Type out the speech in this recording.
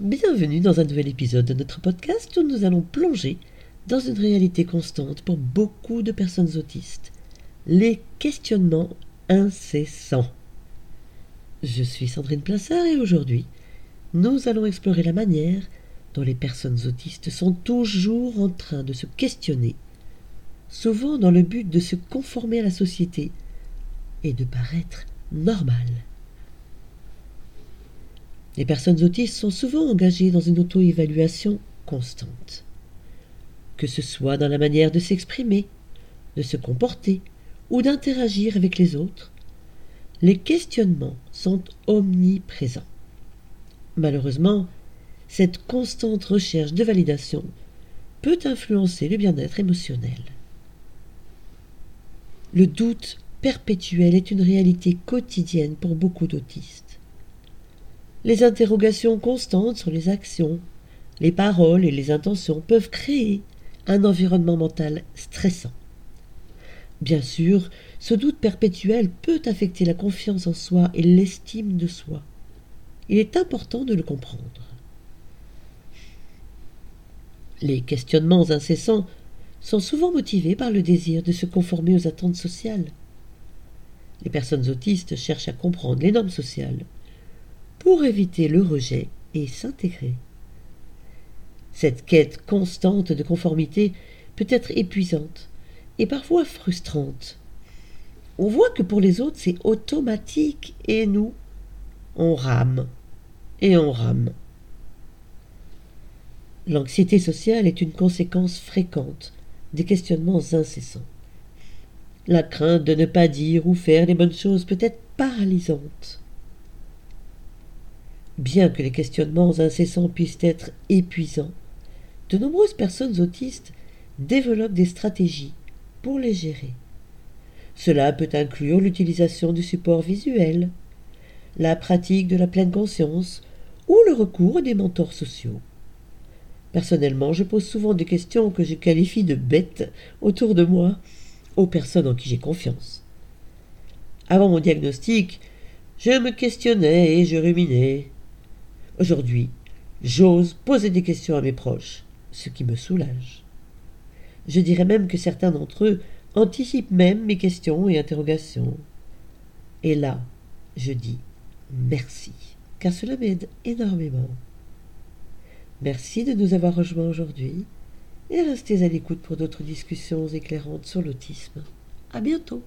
Bienvenue dans un nouvel épisode de notre podcast où nous allons plonger dans une réalité constante pour beaucoup de personnes autistes, les questionnements incessants. Je suis Sandrine Plassard et aujourd'hui, nous allons explorer la manière dont les personnes autistes sont toujours en train de se questionner, souvent dans le but de se conformer à la société et de paraître normal. Les personnes autistes sont souvent engagées dans une auto-évaluation constante, que ce soit dans la manière de s'exprimer, de se comporter ou d'interagir avec les autres. Les questionnements sont omniprésents. Malheureusement, cette constante recherche de validation peut influencer le bien-être émotionnel. Le doute perpétuel est une réalité quotidienne pour beaucoup d'autistes. Les interrogations constantes sur les actions, les paroles et les intentions peuvent créer un environnement mental stressant. Bien sûr, ce doute perpétuel peut affecter la confiance en soi et l'estime de soi. Il est important de le comprendre. Les questionnements incessants sont souvent motivés par le désir de se conformer aux attentes sociales. Les personnes autistes cherchent à comprendre les normes sociales pour éviter le rejet et s'intégrer. Cette quête constante de conformité peut être épuisante et parfois frustrante. On voit que pour les autres c'est automatique et nous, on rame et on rame. L'anxiété sociale est une conséquence fréquente des questionnements incessants. La crainte de ne pas dire ou faire les bonnes choses peut être paralysante. Bien que les questionnements incessants puissent être épuisants, de nombreuses personnes autistes développent des stratégies pour les gérer. Cela peut inclure l'utilisation du support visuel, la pratique de la pleine conscience ou le recours à des mentors sociaux. Personnellement, je pose souvent des questions que je qualifie de bêtes autour de moi aux personnes en qui j'ai confiance. Avant mon diagnostic, je me questionnais et je ruminais. Aujourd'hui, j'ose poser des questions à mes proches, ce qui me soulage. Je dirais même que certains d'entre eux anticipent même mes questions et interrogations. Et là, je dis merci, car cela m'aide énormément. Merci de nous avoir rejoints aujourd'hui et restez à l'écoute pour d'autres discussions éclairantes sur l'autisme. À bientôt!